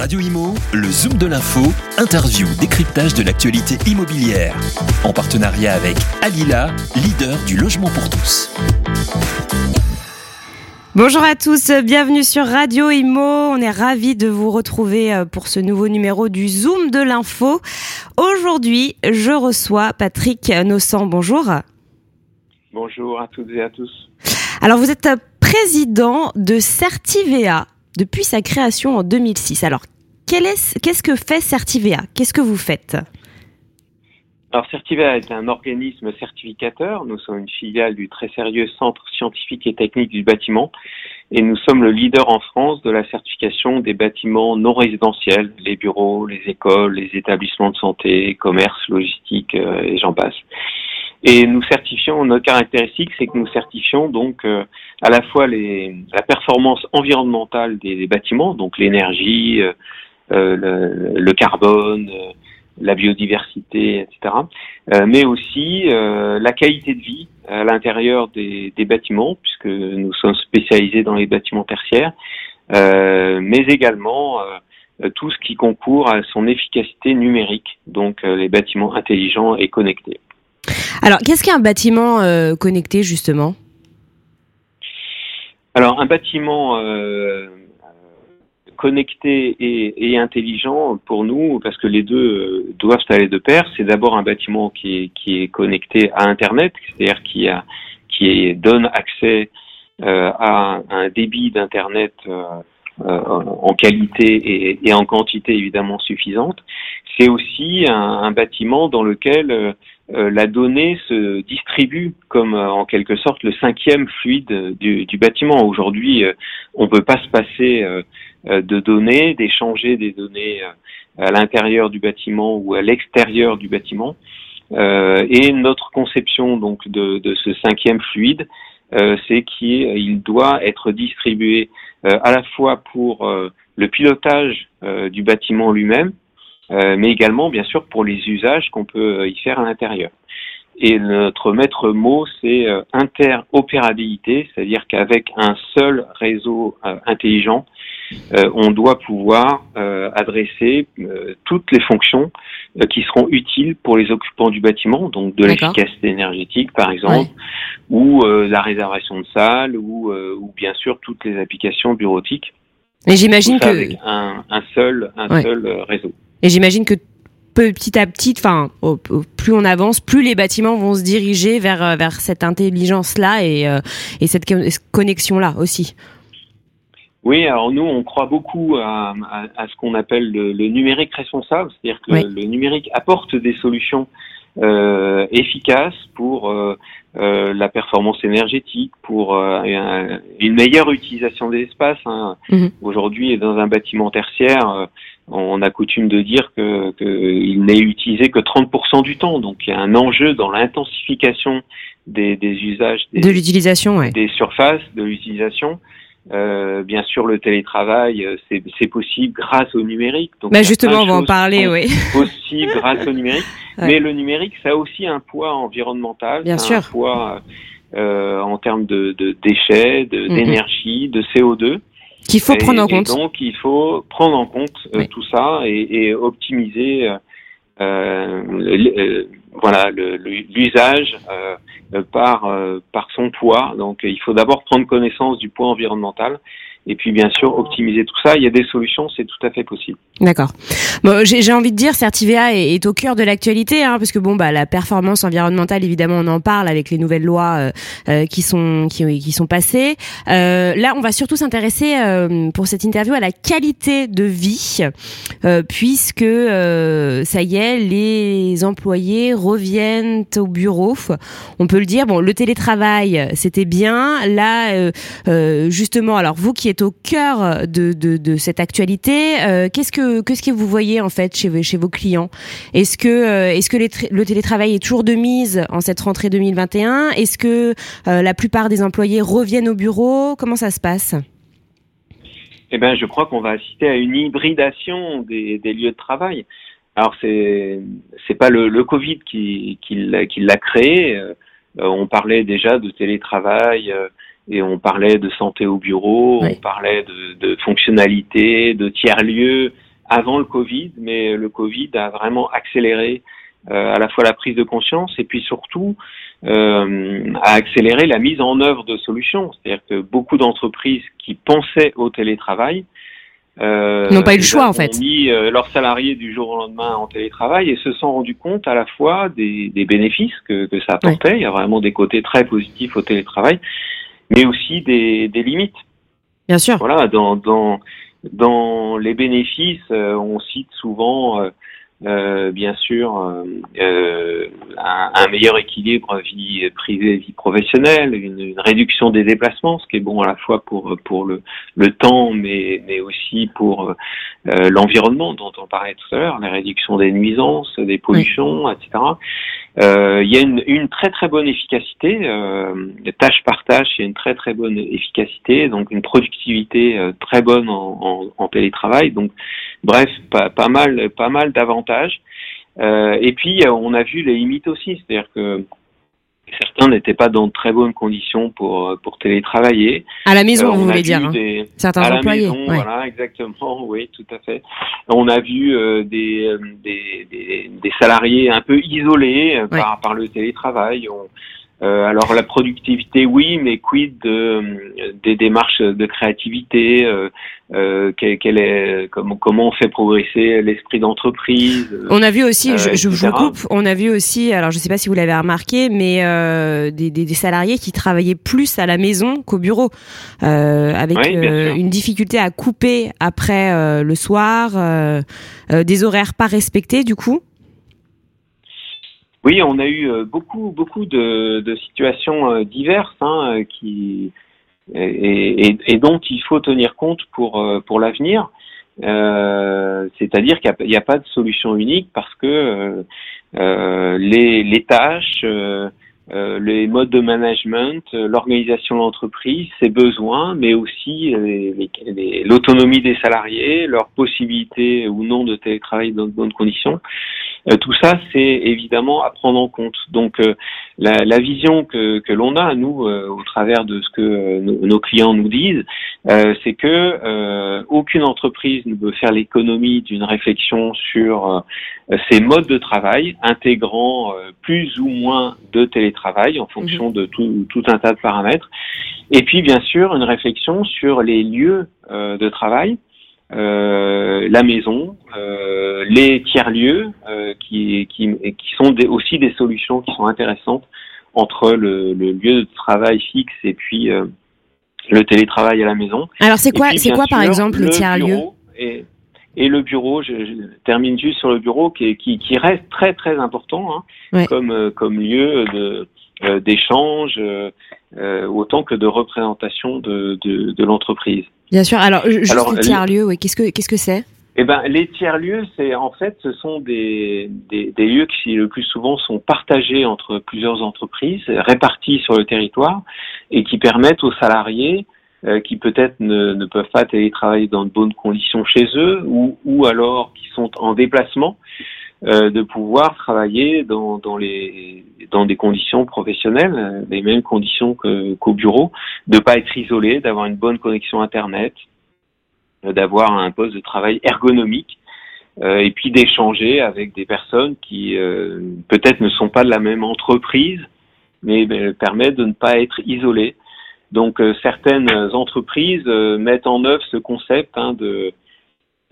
Radio Imo, le Zoom de l'info, interview, décryptage de l'actualité immobilière. En partenariat avec Alila, leader du logement pour tous. Bonjour à tous, bienvenue sur Radio Imo. On est ravis de vous retrouver euh, pour ce nouveau numéro du Zoom de l'info. Aujourd'hui, je reçois Patrick Nossan. Bonjour. Bonjour à toutes et à tous. Alors, vous êtes président de Certivea depuis sa création en 2006. Alors, qu'est-ce que fait Certivea? Qu'est-ce que vous faites? Alors Certivea est un organisme certificateur. Nous sommes une filiale du très sérieux Centre scientifique et technique du bâtiment et nous sommes le leader en France de la certification des bâtiments non résidentiels, les bureaux, les écoles, les établissements de santé, commerce, logistique euh, et j'en passe. Et nous certifions, notre caractéristique, c'est que nous certifions donc euh, à la fois la performance environnementale des, bâtiments, donc l'énergie, euh, euh, le, carbone, la biodiversité, etc., mais aussi la qualité de vie à l'intérieur des, bâtiments, puisque nous sommes spécialisés dans les bâtiments tertiaires, mais également tout ce qui concourt à son efficacité numérique, donc les bâtiments intelligents et connectés. Alors, qu'est-ce qu'un bâtiment euh, connecté, justement? Alors, un bâtiment euh, connecté et, intelligent, pour nous, parce que les deux euh, doivent aller de pair, c'est d'abord un bâtiment qui est, connecté à Internet, c'est-à-dire qui donne accès à un débit d'Internet en qualité et, en quantité évidemment suffisante. C'est aussi un, bâtiment dans lequel euh, la donnée se distribue comme euh, en quelque sorte le cinquième fluide du, bâtiment. Aujourd'hui, euh, on ne peut pas se passer de données, d'échanger des données à l'intérieur du bâtiment ou à l'extérieur du bâtiment. et notre conception donc de ce cinquième fluide, c'est qu'il doit être distribué à la fois pour le pilotage du bâtiment lui-même, euh, mais également bien sûr pour les usages qu'on peut euh, y faire à l'intérieur. Et notre maître mot, c'est euh, interopérabilité, c'est-à-dire qu'avec un seul réseau intelligent, on doit pouvoir adresser toutes les fonctions qui seront utiles pour les occupants du bâtiment, donc de l'efficacité énergétique par exemple, ou la réservation de salles, ou, ou bien sûr toutes les applications bureautiques. Mais j'imagine que avec un, un seul, un seul réseau. Et j'imagine que petit à petit, enfin, plus on avance, plus les bâtiments vont se diriger vers, euh, vers cette intelligence-là et, euh, et cette connexion-là aussi. Oui, alors nous, on croit beaucoup à, à, ce qu'on appelle le, numérique responsable, c'est-à-dire que le numérique apporte des solutions euh, efficaces pour euh, euh, la performance énergétique, pour une meilleure utilisation des espaces. Hein. Mhm. Aujourd'hui, dans un bâtiment tertiaire, on a coutume de dire que qu'il n'est utilisé que 30% du temps. Donc il y a un enjeu dans l'intensification des, des, usages, des, de l'utilisation, ouais. des surfaces, de l'utilisation. Euh, bien sûr, le télétravail, euh, c'est possible grâce au numérique. Donc, bah justement, on va en parler, oui. Possible grâce au numérique. Mais le numérique, ça a aussi un poids environnemental, bien sûr. un poids euh, en termes de, de déchets, mhm. d'énergie, de, de, CO2. Qu'il faut prendre en compte. donc, il faut prendre en compte euh, tout ça et, et optimiser euh, euh, voilà l'usage par par son poids. Donc, il faut d'abord prendre connaissance du poids environnemental et puis bien sûr optimiser tout ça. Il y a des solutions, c'est tout à fait possible. D'accord. Bon, j'ai envie de dire, Certivea est, est au cœur de l'actualité, hein, parce que bon, bah, la performance environnementale, évidemment, on en parle avec les nouvelles lois euh, euh qui sont qui, qui sont passées. Euh, là, on va surtout s'intéresser euh, pour cette interview à la qualité de vie, euh, puisque ça y est, les employés reviennent au bureau. On peut le dire. Bon, le télétravail, c'était bien. Là, justement, alors vous qui êtes au cœur de, cette actualité, qu'est-ce que qu'est-ce que vous voyez en fait chez, vos clients? Est-ce que, euh, le télétravail est toujours de mise en cette rentrée 2021 Est-ce que euh, la plupart des employés reviennent au bureau? Comment ça se passe? Eh ben, je crois qu'on va assister à une hybridation des, lieux de travail. Alors c'est c'est pas le, Covid qui l'a créé. Euh, on parlait déjà de télétravail et on parlait de santé au bureau, on parlait de, de fonctionnalités, de tiers lieux, avant le Covid, mais le Covid a vraiment accéléré à la fois la prise de conscience et puis surtout euh, a accéléré la mise en œuvre de solutions. C'est-à-dire que beaucoup d'entreprises qui pensaient au télétravail euh, n'ont pas eu le choix en fait. Ont mis euh, leurs salariés du jour au lendemain en télétravail et se sont rendus compte à la fois des, des bénéfices que, que, ça apportait. Il y a vraiment des côtés très positifs au télétravail, mais aussi des, des limites. Bien sûr. Voilà, dans, dans, dans les bénéfices, euh, on cite souvent euh, bien sûr euh, euh, un, un, meilleur équilibre vie privée vie professionnelle, une, une, réduction des déplacements, ce qui est bon à la fois pour pour le, le temps, mais mais aussi pour euh, l'environnement dont on parlait tout à l'heure, la réduction des nuisances, des pollutions, etc. Euh, il y a une, une, très très bonne efficacité, tâche par tâche, il y a une très très bonne efficacité, donc une productivité très bonne en, en, en télétravail. Donc bref, pas, pas mal pas mal d'avantages euh, et puis, euh, on a vu les limites aussi, c'est-à-dire que certains n'étaient pas dans de très bonnes conditions pour pour télétravailler. À la maison, euh, vous voulez dire hein. Certains à employés. La maison, Voilà, exactement. Oui, tout à fait. On a vu des, des, des, salariés un peu isolés par par le télétravail. On, euh, alors la productivité, oui, mais quid de, des démarches de créativité euh, euh, quel, est, comment, comment on fait progresser l'esprit d'entreprise On a vu aussi, je, je, vous coupe, on a vu aussi, alors je ne sais pas si vous l'avez remarqué, mais des, des, des, salariés qui travaillaient plus à la maison qu'au bureau, avec une difficulté à couper après le soir, des horaires pas respectés du coup. Oui, on a eu euh, beaucoup, beaucoup de, situations euh, diverses hein, euh, qui, et, et, dont il faut tenir compte pour, pour l'avenir. C'est-à-dire qu'il n'y a, pas de solution unique parce que les, tâches, les modes de management, l'organisation de l'entreprise, ses besoins, mais aussi l'autonomie des salariés, leurs possibilités ou non de télétravail dans de bonnes conditions, tout ça, c'est évidemment à prendre en compte. Donc, euh, la, la, vision que, que l'on a, nous, euh, au travers de ce que nos, clients nous disent, c'est que aucune entreprise ne peut faire l'économie d'une réflexion sur ces modes de travail, intégrant plus ou moins de télétravail en fonction mhm. de tout, tout, un tas de paramètres. Et puis, bien sûr, une réflexion sur les lieux de travail. Euh, la maison, euh, les tiers-lieux, euh, qui, qui, qui, sont des, aussi des solutions qui sont intéressantes entre le, le lieu de travail fixe et puis le télétravail à la maison. Alors c'est quoi, c'est quoi par exemple le, tiers-lieu? et, et, le bureau, je, je, termine juste sur le bureau qui, qui, qui reste très très important hein, comme, comme lieu de d'échange autant que de représentation de, de, de l'entreprise. Bien sûr. Alors, juste Alors, les tiers-lieux, oui. Qu'est-ce que qu'est-ce que c'est? Eh ben, les tiers-lieux, c'est en fait, ce sont des, des, des, lieux qui le plus souvent sont partagés entre plusieurs entreprises, répartis sur le territoire, et qui permettent aux salariés euh, qui peut-être ne, ne, peuvent pas télétravailler dans de bonnes conditions chez eux, ou, ou alors qui sont en déplacement, euh, de pouvoir travailler dans, dans, les, dans des conditions professionnelles, euh, les mêmes conditions qu'au bureau, de pas être isolé, d'avoir une bonne connexion Internet, euh, d'avoir un poste de travail ergonomique, euh, et puis d'échanger avec des personnes qui euh, peut-être ne sont pas de la même entreprise, mais ben, permettent de ne pas être isolé. Donc certaines entreprises mettent en œuvre ce concept hein, de,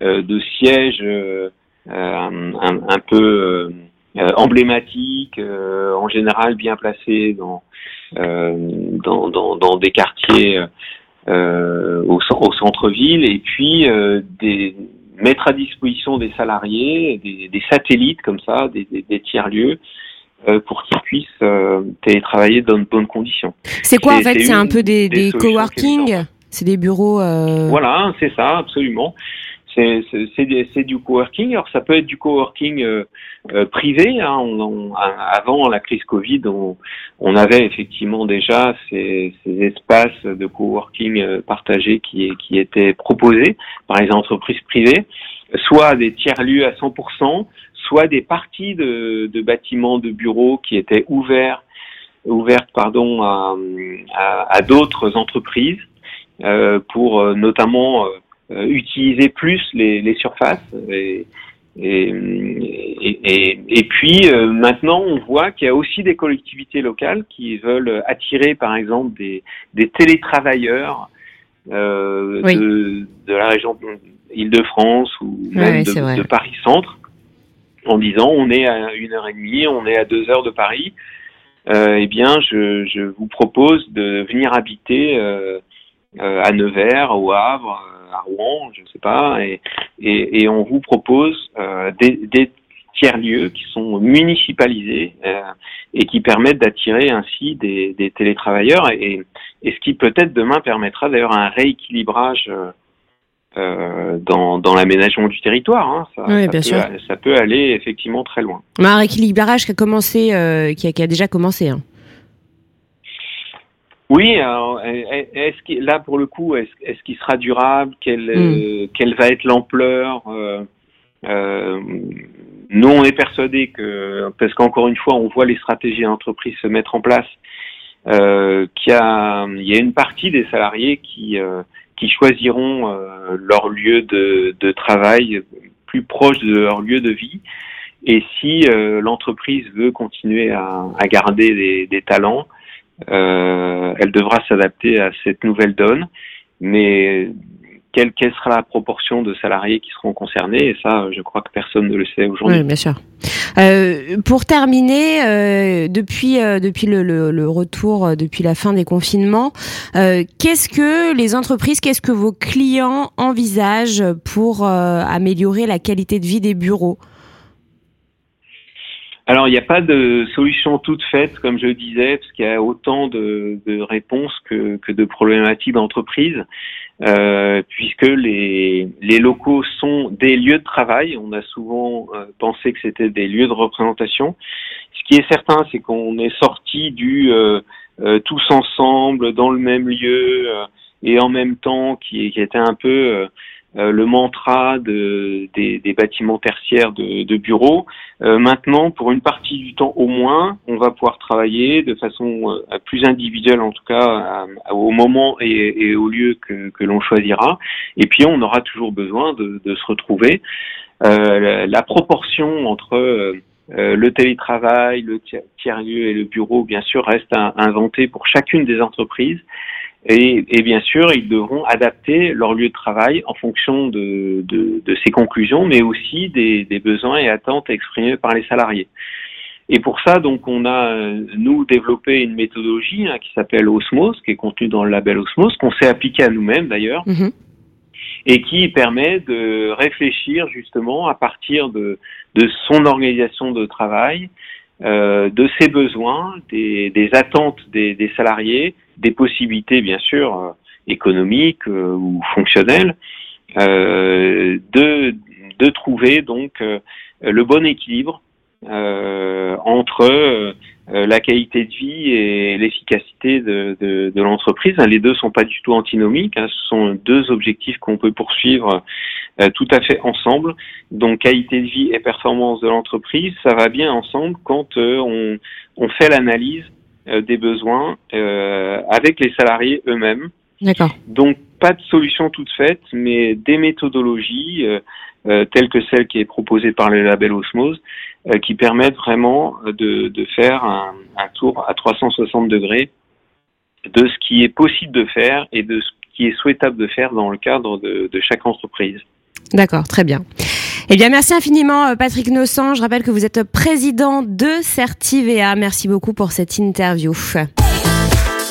de siège un, un, peu emblématique, en général bien placé dans, dans, dans, dans, des quartiers euh, au, au centre-ville. Et puis euh, des, mettre à disposition des salariés des, des satellites comme ça, des, des tiers-lieux euh, pour qu'ils puissent euh, télétravailler dans de bonnes conditions. C'est quoi en fait? C'est un peu des, des coworking? C'est des bureaux euh... Voilà, c'est ça, absolument c'est du coworking. Alors ça peut être du coworking euh, euh, privé. Hein. On, avant la crise Covid, on, on avait effectivement déjà ces, ces, espaces de coworking euh, partagés qui, qui étaient proposés par les entreprises privées, soit des tiers-lieux à 100%, soit des parties de, de, bâtiments de bureaux qui étaient ouverts ouvertes pardon à, à, à d'autres entreprises pour notamment utiliser plus les, les surfaces. Et, et, et, et, puis maintenant, on voit qu'il y a aussi des collectivités locales qui veulent attirer, par exemple, des, des télétravailleurs euh, de, de, la région Île-de-France ou même de, de Paris-Centre en disant on est à une heure et demie, on est à deux heures de Paris, euh, eh bien je, je, vous propose de venir habiter euh, euh à Nevers, au Havre, euh, à Rouen, je ne sais pas, et, et, et, on vous propose euh, des, des tiers-lieux qui sont municipalisés et qui permettent d'attirer ainsi des, des télétravailleurs et, et, ce qui peut-être demain permettra d'ailleurs un rééquilibrage euh, dans, dans l'aménagement du territoire. Hein. Ça, oui, ça, bien peut, sûr. ça peut aller effectivement très loin. Un rééquilibrage qui a commencé, euh, qui, a, qui, a, déjà commencé. Hein. Oui, alors, est-ce qu'il, là pour le coup, est-ce, est-ce qu'il sera durable? Quelle, mm. euh, quelle va être l'ampleur? Euh, euh, Nous, on est persuadés que, parce qu'encore une fois, on voit les stratégies d'entreprise se mettre en place, euh, qu'il y a, il y a une partie des salariés qui qui choisiront euh, leur lieu de, de, travail plus proche de leur lieu de vie. Et si euh, l'entreprise veut continuer à, à garder des, des talents, elle devra s'adapter à cette nouvelle donne. Mais quelle, quelle, sera la proportion de salariés qui seront concernés? Et ça, je crois que personne ne le sait aujourd'hui. Oui, bien sûr. Euh, pour terminer, euh, depuis euh, depuis le, le, le, retour, euh, depuis la fin des confinements, euh, qu'est-ce que les entreprises, qu'est-ce que vos clients envisagent pour euh, améliorer la qualité de vie des bureaux? Alors, il n'y a pas de solution toute faite, comme je le disais, parce qu'il y a autant de, de réponses que, que, de problématiques d'entreprise, euh, puisque les, les, locaux sont des lieux de travail. On a souvent euh, pensé que c'était des lieux de représentation. Ce qui est certain, c'est qu'on est sorti du euh, euh tous ensemble dans le même lieu euh, et en même temps, qui, qui était un peu euh, le mantra de, des, des, bâtiments tertiaires de, de bureaux. Euh, maintenant, pour une partie du temps au moins, on va pouvoir travailler de façon euh, plus individuelle, en tout cas au moment et, et, au lieu que, que l'on choisira. Et puis, on aura toujours besoin de, de se retrouver. La, la, proportion entre le télétravail, le tiers-lieu et le bureau, bien sûr, reste à inventer pour chacune des entreprises. Et, et, bien sûr, ils devront adapter leur lieu de travail en fonction de, de, de ces conclusions, mais aussi des, des, besoins et attentes exprimés par les salariés. Et pour ça, donc, on a, nous, développé une méthodologie hein, qui s'appelle Osmos, qui est contenue dans le label Osmos, qu'on s'est appliqué à nous-mêmes d'ailleurs, mm-hmm. et qui permet de réfléchir justement à partir de, de son organisation de travail, euh, de ses besoins, des, attentes des, salariés, des possibilités bien sûr euh, économiques euh, ou fonctionnelles, de trouver donc le bon équilibre entre la qualité de vie et l'efficacité de, de, de l'entreprise. Les deux sont pas du tout antinomiques, hein. ce sont deux objectifs qu'on peut poursuivre euh, tout à fait ensemble. Donc qualité de vie et performance de l'entreprise, ça va bien ensemble quand euh, on, on, fait l'analyse euh, des besoins avec les salariés eux-mêmes. D'accord. Donc pas de solution toute faite, mais des méthodologies telles que celle qui est proposée par le label Osmose, qui permettent vraiment de, faire un, tour à 360 degrés de ce qui est possible de faire et de ce qui est souhaitable de faire dans le cadre de, chaque entreprise. D'accord, très bien. Eh bien, merci infiniment, euh, Patrick Nossan. Je rappelle que vous êtes président de Certivea. Merci beaucoup pour cette interview.